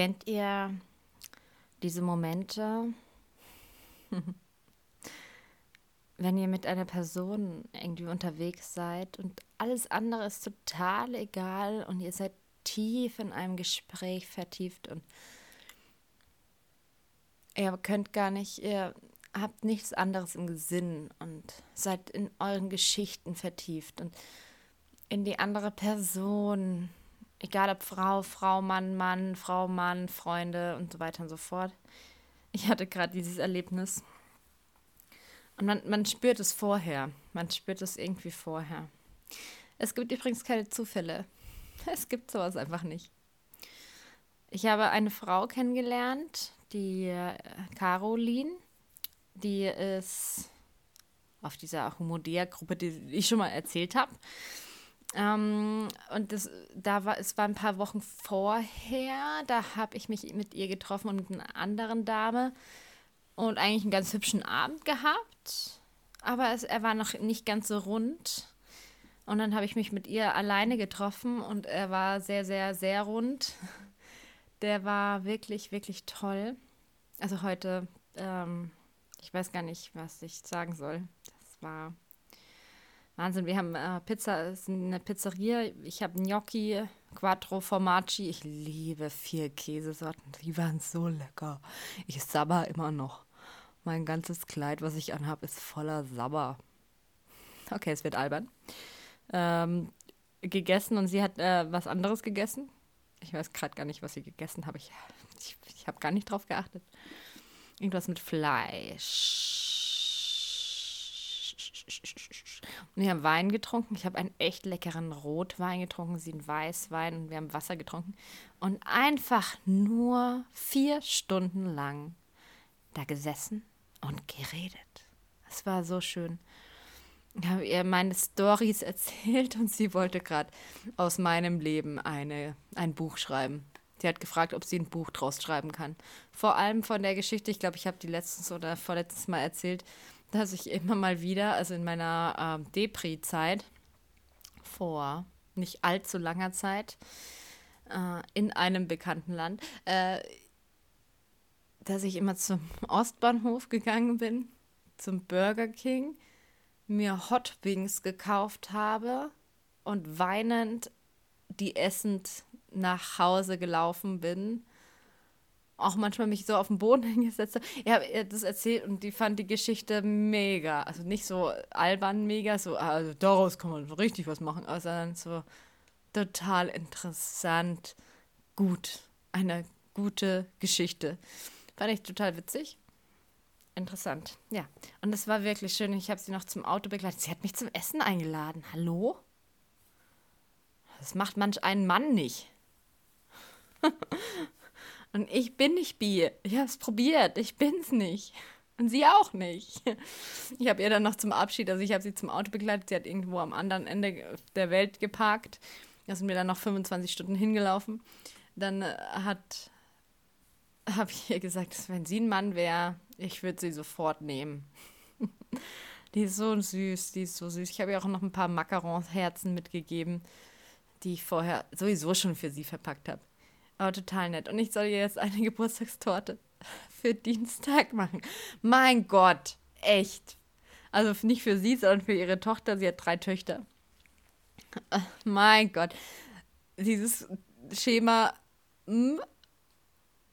Kennt ihr diese Momente, wenn ihr mit einer Person irgendwie unterwegs seid und alles andere ist total egal und ihr seid tief in einem Gespräch vertieft und ihr könnt gar nicht, ihr habt nichts anderes im Sinn und seid in euren Geschichten vertieft und in die andere Person, egal ob Frau, Frau, Mann, Mann, Frau, Mann, Freunde und so weiter und so fort. Ich hatte gerade dieses Erlebnis. Und man, man spürt es vorher. Man spürt es irgendwie vorher. Es gibt übrigens keine Zufälle. Es gibt sowas einfach nicht. Ich habe eine Frau kennengelernt, die äh, Caroline. Die ist auf dieser Homodea-Gruppe, die ich schon mal erzählt habe. Ähm, und das, da war, es war ein paar Wochen vorher, da habe ich mich mit ihr getroffen und mit einer anderen Dame und eigentlich einen ganz hübschen Abend gehabt. Aber es, er war noch nicht ganz so rund. Und dann habe ich mich mit ihr alleine getroffen und er war sehr, sehr, sehr rund. Der war wirklich, wirklich toll. Also heute, ähm, ich weiß gar nicht, was ich sagen soll. Das war Wahnsinn. Wir haben äh, Pizza, ist eine Pizzeria. Ich habe Gnocchi, Quattro Formaggi. Ich liebe vier Käsesorten. Die waren so lecker. Ich sabber immer noch. Mein ganzes Kleid, was ich anhabe, ist voller Sabber. Okay, es wird albern. Ähm, gegessen und sie hat äh, was anderes gegessen. Ich weiß gerade gar nicht, was sie gegessen habe. Ich, ich, ich habe gar nicht drauf geachtet. Irgendwas mit Fleisch. Und wir haben Wein getrunken. Ich habe einen echt leckeren Rotwein getrunken, sie einen Weißwein und wir haben Wasser getrunken. Und einfach nur vier Stunden lang da gesessen und geredet. Es war so schön. Ich habe ihr meine Stories erzählt und sie wollte gerade aus meinem Leben eine, ein Buch schreiben. Sie hat gefragt, ob sie ein Buch draus schreiben kann. Vor allem von der Geschichte, ich glaube, ich habe die letztens oder vorletztes Mal erzählt, dass ich immer mal wieder, also in meiner äh, Depri-Zeit, vor nicht allzu langer Zeit, äh, in einem bekannten Land, äh, dass ich immer zum Ostbahnhof gegangen bin, zum Burger King, mir Hot Wings gekauft habe und weinend die essend nach Hause gelaufen bin auch manchmal mich so auf den Boden hingesetzt habe. Ich habe das erzählt und die fand die Geschichte mega. Also nicht so albern mega, so, also daraus kann man richtig was machen, sondern so total interessant, gut. Eine gute Geschichte. Fand ich total witzig. Interessant, ja. Und es war wirklich schön. Ich habe sie noch zum Auto begleitet. Sie hat mich zum Essen eingeladen. Hallo? Das macht manch einen Mann nicht. Und ich bin nicht bi. Ich habe es probiert. Ich bin's nicht. Und sie auch nicht. Ich habe ihr dann noch zum Abschied, also ich habe sie zum Auto begleitet. Sie hat irgendwo am anderen Ende der Welt geparkt. Da sind wir dann noch 25 Stunden hingelaufen. Dann äh, hat habe ich ihr gesagt, wenn sie ein Mann wäre, ich würde sie sofort nehmen. die ist so süß, die ist so süß. Ich habe ihr auch noch ein paar Macarons-Herzen mitgegeben, die ich vorher sowieso schon für sie verpackt habe. Aber total nett. Und ich soll ihr jetzt eine Geburtstagstorte für Dienstag machen. Mein Gott, echt. Also nicht für sie, sondern für ihre Tochter. Sie hat drei Töchter. Mein Gott. Dieses Schema mh, hm,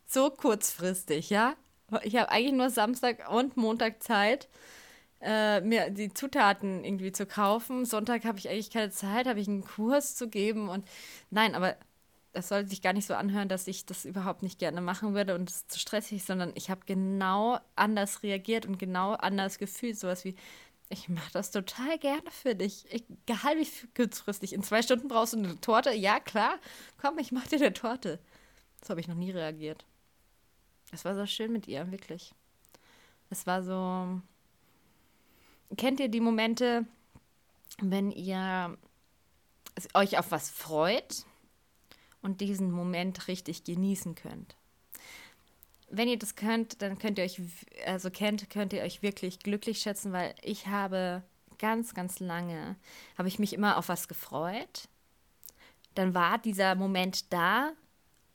so kurzfristig, ja? Ich habe eigentlich nur Samstag und Montag Zeit, äh, mir die Zutaten irgendwie zu kaufen. Sonntag habe ich eigentlich keine Zeit, habe ich einen Kurs zu geben und nein, aber das soll sich gar nicht so anhören, dass ich das überhaupt nicht gerne machen würde und es ist zu stressig, sondern ich habe genau anders reagiert und genau anders gefühlt. Sowas wie, ich mache das total gerne für dich. Egal wie kurzfristig. In zwei Stunden brauchst du eine Torte. Ja, klar. Komm, ich mache dir eine Torte. So habe ich noch nie reagiert. Es war so schön mit ihr, wirklich. Es war so. Kennt ihr die Momente, wenn ihr euch auf was freut und diesen Moment richtig genießen könnt. Wenn ihr das könnt, dann könnt ihr euch, also kennt, könnt ihr euch wirklich glücklich schätzen, weil ich habe ganz, ganz lange, habe ich mich immer auf was gefreut. Dann war dieser Moment da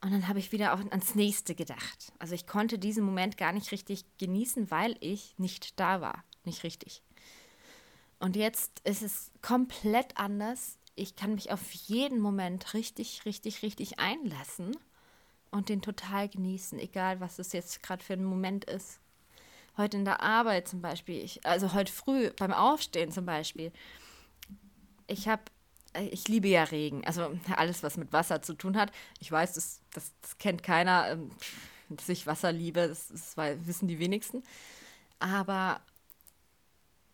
Und dann habe ich wieder auch ans nächste gedacht. Also ich konnte diesen Moment gar nicht richtig genießen, weil ich nicht da war. Nicht richtig. Und jetzt ist es komplett anders. Ich kann mich auf jeden Moment richtig, richtig, richtig einlassen und den total genießen, egal was es jetzt gerade für ein Moment ist. Heute in der Arbeit zum Beispiel, ich, also heute früh beim Aufstehen zum Beispiel. Ich habe ich liebe ja Regen, also alles, was mit Wasser zu tun hat. Ich weiß, das, das, das kennt keiner, ähm, dass ich Wasser liebe, das, das wissen die wenigsten. Aber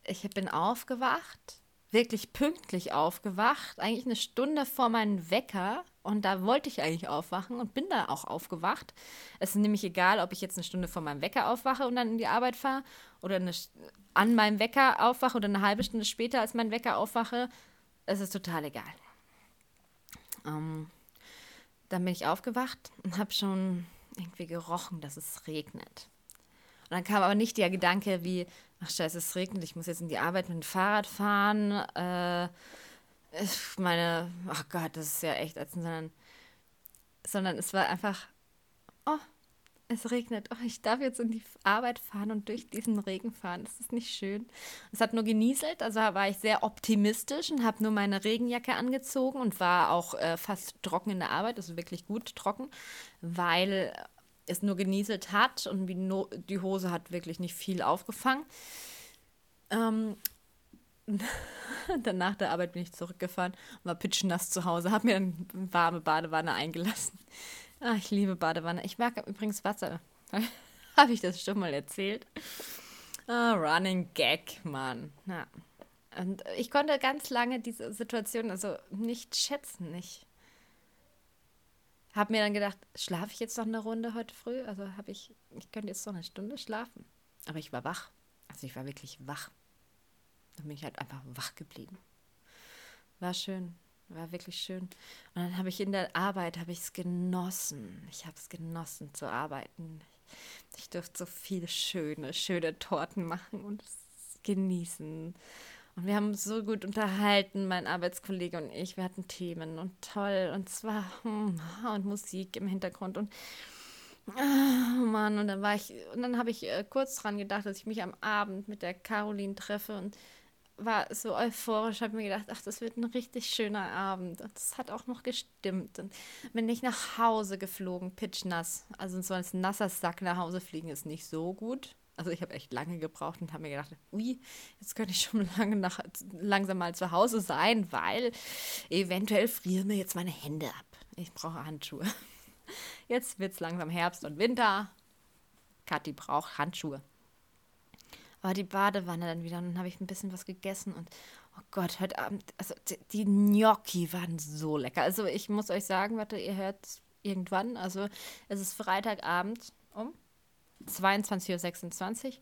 ich bin aufgewacht, wirklich pünktlich aufgewacht, eigentlich eine Stunde vor meinem Wecker. Und da wollte ich eigentlich aufwachen und bin da auch aufgewacht. Es ist nämlich egal, ob ich jetzt eine Stunde vor meinem Wecker aufwache und dann in die Arbeit fahre oder eine, an meinem Wecker aufwache oder eine halbe Stunde später als mein Wecker aufwache es ist total egal. Ähm, dann bin ich aufgewacht und habe schon irgendwie gerochen, dass es regnet. Und dann kam aber nicht der Gedanke wie, ach scheiße, es regnet, ich muss jetzt in die Arbeit mit dem Fahrrad fahren. Äh, ich meine, ach Gott, das ist ja echt sondern, sondern es war einfach, oh, es regnet. Oh, ich darf jetzt in die Arbeit fahren und durch diesen Regen fahren. Das ist nicht schön. Es hat nur genieselt, also war ich sehr optimistisch und habe nur meine Regenjacke angezogen und war auch äh, fast trocken in der Arbeit, also wirklich gut trocken, weil es nur genieselt hat und no die Hose hat wirklich nicht viel aufgefangen. Ähm, dann nach der Arbeit bin ich zurückgefahren, war pitschnass zu Hause, habe mir eine warme Badewanne eingelassen. Ach, ich liebe Badewanne. Ich mag übrigens Wasser. Habe ich das schon mal erzählt? Ah, Running Gag, Mann. Ja. Und ich konnte ganz lange diese Situation also nicht schätzen. Ich habe mir dann gedacht, schlafe ich jetzt noch eine Runde heute früh? Also habe ich, ich könnte jetzt noch eine Stunde schlafen. Aber ich war wach. Also ich war wirklich wach. Dann bin ich halt einfach wach geblieben. War schön. War wirklich schön. Und dann habe ich in der Arbeit, habe ich es genossen. Ich habe es genossen zu arbeiten. Ich, durfte so viele schöne, schöne Torten machen und genießen. Und wir haben so gut unterhalten, mein Arbeitskollege und ich. Wir hatten Themen und toll. Und zwar hm, und Musik im Hintergrund und oh Mann. Und dann war ich, und dann habe ich äh, kurz dran gedacht, dass ich mich am Abend mit der Caroline treffe und war so euphorisch, habe mir gedacht, ach, das wird ein richtig schöner Abend. Und das hat auch noch gestimmt. Und bin ich nach Hause geflogen, pitchnass. Also so als nasser Sack nach Hause fliegen ist nicht so gut. Also ich habe echt lange gebraucht und habe mir gedacht, ui, jetzt könnte ich schon lange nach, langsam mal zu Hause sein, weil eventuell frieren mir jetzt meine Hände ab. Ich brauche Handschuhe. Jetzt wird es langsam Herbst und Winter. Kathi braucht Handschuhe war die Badewanne dann wieder und dann habe ich ein bisschen was gegessen und oh Gott, heute Abend, also die Gnocchi waren so lecker. Also ich muss euch sagen, warte, ihr hört irgendwann, also es ist Freitagabend um 22.26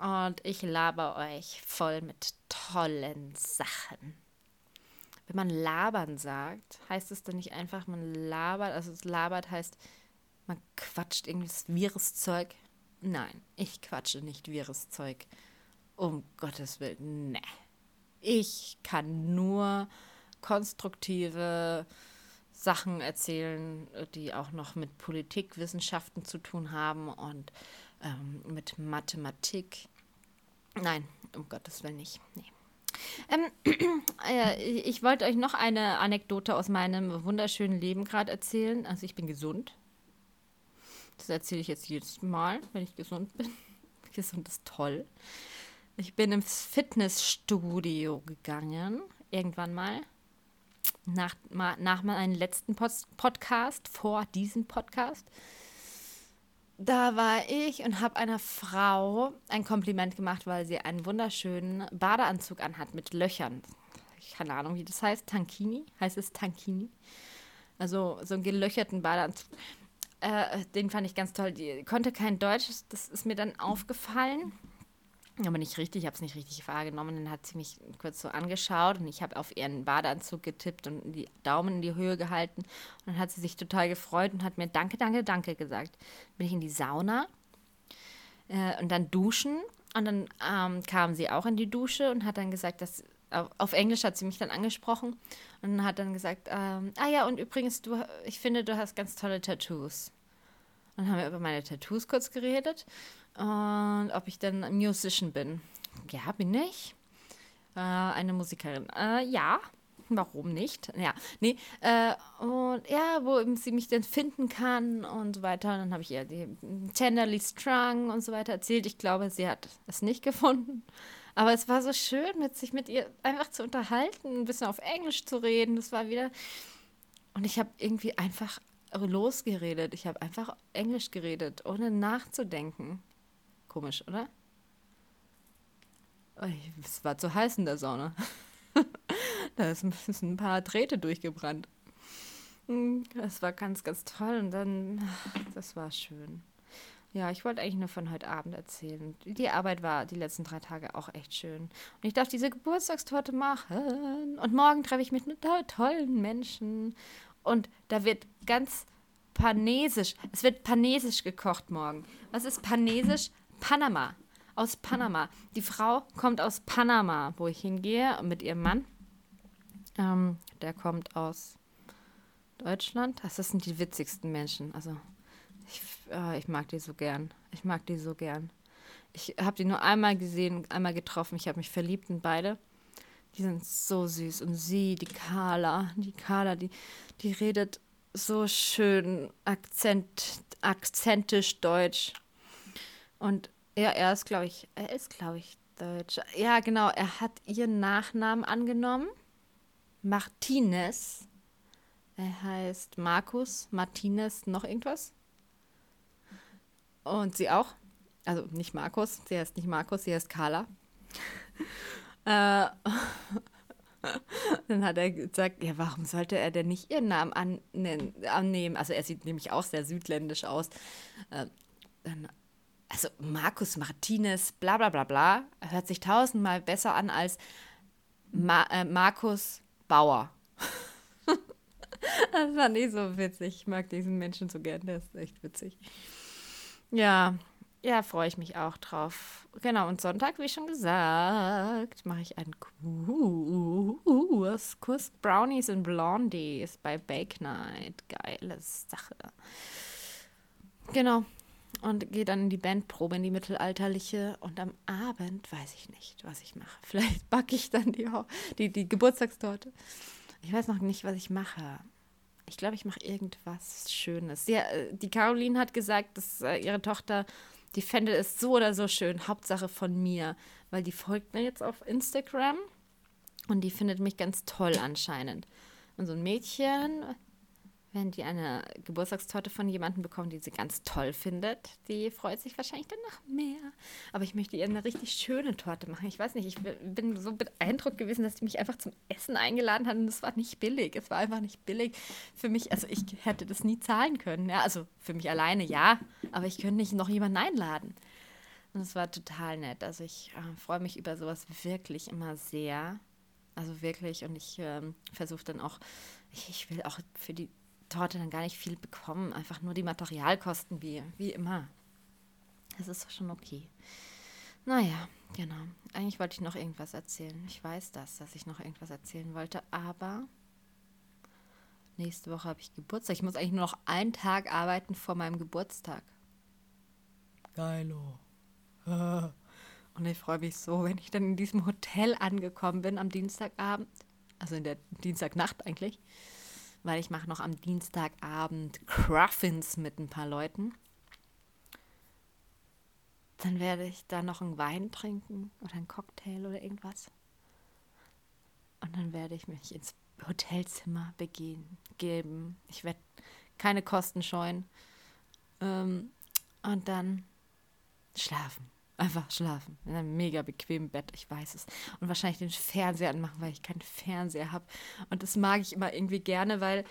Uhr und ich laber euch voll mit tollen Sachen. Wenn man labern sagt, heißt es dann nicht einfach, man labert, also labert heißt, man quatscht irgendwas wirres Zeug Nein, ich quatsche nicht wirres Zeug. Um Gottes Willen, ne. Ich kann nur konstruktive Sachen erzählen, die auch noch mit Politikwissenschaften zu tun haben und ähm, mit Mathematik. Nein, um Gottes Willen nicht. Nee. Ähm, äh, ich wollte euch noch eine Anekdote aus meinem wunderschönen Leben gerade erzählen. Also ich bin gesund. Das erzähle ich jetzt jedes Mal, wenn ich gesund bin. Gesund ist toll. Ich bin ins Fitnessstudio gegangen, irgendwann mal. Nach, nach meinem letzten Podcast, vor diesem Podcast. Da war ich und habe einer Frau ein Kompliment gemacht, weil sie einen wunderschönen Badeanzug anhat mit Löchern. Keine Ahnung, wie das heißt. Tankini? Heißt es Tankini? Also so einen gelöcherten Badeanzug. Äh, den fand ich ganz toll. Die konnte kein Deutsch, das ist mir dann aufgefallen. Aber nicht richtig, ich habe es nicht richtig wahrgenommen. Dann hat sie mich kurz so angeschaut und ich habe auf ihren Badeanzug getippt und die Daumen in die Höhe gehalten. Und dann hat sie sich total gefreut und hat mir Danke, Danke, Danke gesagt. Bin ich in die Sauna äh, und dann duschen. Und dann ähm, kam sie auch in die Dusche und hat dann gesagt, dass auf Englisch hat sie mich dann angesprochen und hat dann gesagt, ähm, ah ja, und übrigens, du, ich finde, du hast ganz tolle Tattoos. Dann haben wir über meine Tattoos kurz geredet und ob ich denn Musician bin. Ja, bin ich. Äh, eine Musikerin. Äh, ja, warum nicht? Ja, nee. Äh, und ja, wo sie mich denn finden kann und so weiter. Und dann habe ich ihr die Tenderly Strung und so weiter erzählt. Ich glaube, sie hat es nicht gefunden. Aber es war so schön, mit sich mit ihr einfach zu unterhalten, ein bisschen auf Englisch zu reden. Das war wieder. Und ich habe irgendwie einfach losgeredet. Ich habe einfach Englisch geredet, ohne nachzudenken. Komisch, oder? Es war zu heiß in der Sonne. da sind ein paar Drähte durchgebrannt. Hm, das war ganz, ganz toll. Und dann, das war schön. Ja, ich wollte eigentlich nur von heute Abend erzählen. Die Arbeit war die letzten drei Tage auch echt schön. Und ich darf diese Geburtstagstorte machen. Und morgen treffe ich mich mit tollen Menschen. Und da wird ganz panesisch. Es wird panesisch gekocht morgen. Was ist panesisch? Panama. Aus Panama. Die Frau kommt aus Panama, wo ich hingehe mit ihrem Mann. Ähm, der kommt aus Deutschland. Das sind die witzigsten Menschen. Also, ich, äh, ich mag die so gern. Ich mag die so gern. Ich habe die nur einmal gesehen, einmal getroffen. Ich habe mich verliebt in beide. Die sind so süß. Und sie, die Carla, die Carla, die, die redet so schön akzent, akzentisch deutsch. Und ja, er ist, glaube ich, er ist, glaube ich, deutsch. Ja, genau, er hat ihren Nachnamen angenommen. Martinez. Er heißt Markus Martinez, noch irgendwas. Und sie auch. Also nicht Markus, sie heißt nicht Markus, sie heißt Carla. Äh, Dann hat er gesagt, ja, warum sollte er denn nicht ihren Namen annehmen? Also er sieht nämlich auch sehr südländisch aus. Äh, dann, also Markus Martinez, bla bla bla bla, hört sich tausendmal besser an als Ma äh, Markus Bauer. das war nicht so witzig. Ich mag diesen Menschen so gern, der ist echt witzig. Ja, ja, freue ich mich auch drauf. Genau, und Sonntag, wie schon gesagt, mache ich einen Kurs. Kurs Brownies and Blondies bei Bake Night. Geile Sache. Genau. Und gehe dann in die Bandprobe, in die mittelalterliche. Und am Abend weiß ich nicht, was ich mache. Vielleicht backe ich dann die, die, die Geburtstagstorte. Ich weiß noch nicht, was ich mache. Ich glaube, ich mache irgendwas Schönes. Ja, äh, die Caroline hat gesagt, dass äh, ihre Tochter die fände es so oder so schön, Hauptsache von mir, weil die folgt mir jetzt auf Instagram und die findet mich ganz toll anscheinend. Und so ein Mädchen, wenn die eine Geburtstagstorte von jemandem bekommt, die sie ganz toll findet, die freut sich wahrscheinlich dann noch mehr. Aber ich möchte ihr eine richtig schöne Torte machen. Ich weiß nicht, ich bin so beeindruckt gewesen, dass sie mich einfach zum Essen eingeladen hat und es war nicht billig. Es war einfach nicht billig für mich. Also ich hätte das nie zahlen können. Ja, also für mich alleine ja, aber ich könnte nicht noch jemanden einladen. Und es war total nett. Also ich äh, freue mich über sowas wirklich immer sehr. Also wirklich. Und ich äh, versuche dann auch, ich, ich will auch für die Torte dann gar nicht viel bekommen, einfach nur die Materialkosten wie, wie immer. Das ist schon okay. Naja, genau. Eigentlich wollte ich noch irgendwas erzählen. Ich weiß das, dass ich noch irgendwas erzählen wollte, aber nächste Woche habe ich Geburtstag. Ich muss eigentlich nur noch einen Tag arbeiten vor meinem Geburtstag. Geilo. Und ich freue mich so, wenn ich dann in diesem Hotel angekommen bin am Dienstagabend, also in der Dienstagnacht eigentlich weil ich mache noch am Dienstagabend Cruffins mit ein paar Leuten. Dann werde ich da noch einen Wein trinken oder einen Cocktail oder irgendwas. Und dann werde ich mich ins Hotelzimmer begehen, geben. Ich werde keine Kosten scheuen. Ähm, und dann schlafen. Einfach schlafen. In einem mega bequemen Bett, ich weiß es. Und wahrscheinlich den Fernseher anmachen, weil ich keinen Fernseher habe. Und das mag ich immer irgendwie gerne, weil.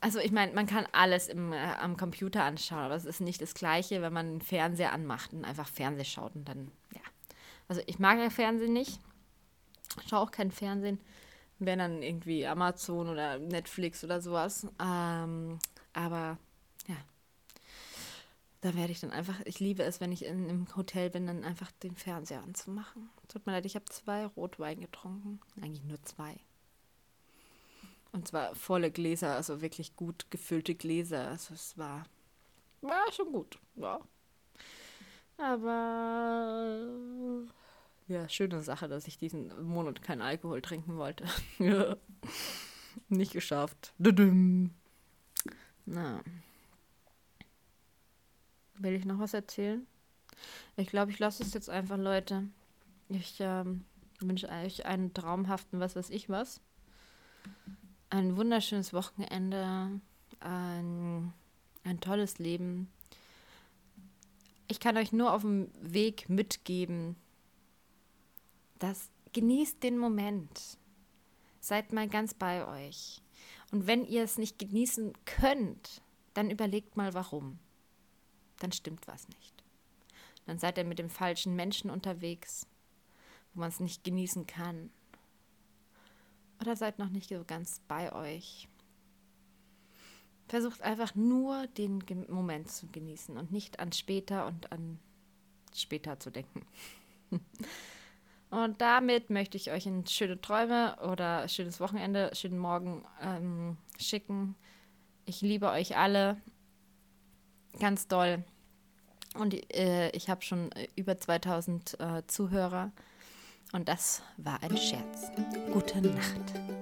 Also ich meine, man kann alles im, äh, am Computer anschauen, aber es ist nicht das Gleiche, wenn man den Fernseher anmacht und einfach Fernsehen schaut und dann, ja. Also ich mag ja Fernsehen nicht. Schaue auch kein Fernsehen. Wenn dann irgendwie Amazon oder Netflix oder sowas. Ähm, aber da werde ich dann einfach, ich liebe es, wenn ich in einem Hotel bin, dann einfach den Fernseher anzumachen. Tut mir leid, ich habe zwei Rotwein getrunken. Eigentlich nur zwei. Und zwar volle Gläser, also wirklich gut gefüllte Gläser. Also es war, war schon gut, ja. Aber ja, schöne Sache, dass ich diesen Monat keinen Alkohol trinken wollte. Nicht geschafft. Na. Will ich noch was erzählen? Ich glaube, ich lasse es jetzt einfach, Leute. Ich ähm, wünsche euch einen traumhaften, was weiß ich was. Ein wunderschönes Wochenende. Ein, ein tolles Leben. Ich kann euch nur auf dem Weg mitgeben, dass genießt den Moment. Seid mal ganz bei euch. Und wenn ihr es nicht genießen könnt, dann überlegt mal warum dann stimmt was nicht. Dann seid ihr mit dem falschen Menschen unterwegs, wo man es nicht genießen kann. Oder seid noch nicht so ganz bei euch. Versucht einfach nur den Moment zu genießen und nicht an später und an später zu denken. Und damit möchte ich euch in schöne Träume oder schönes Wochenende, schönen Morgen ähm, schicken. Ich liebe euch alle ganz doll. Und äh, ich habe schon äh, über 2000 äh, Zuhörer. Und das war ein Scherz. Gute Nacht.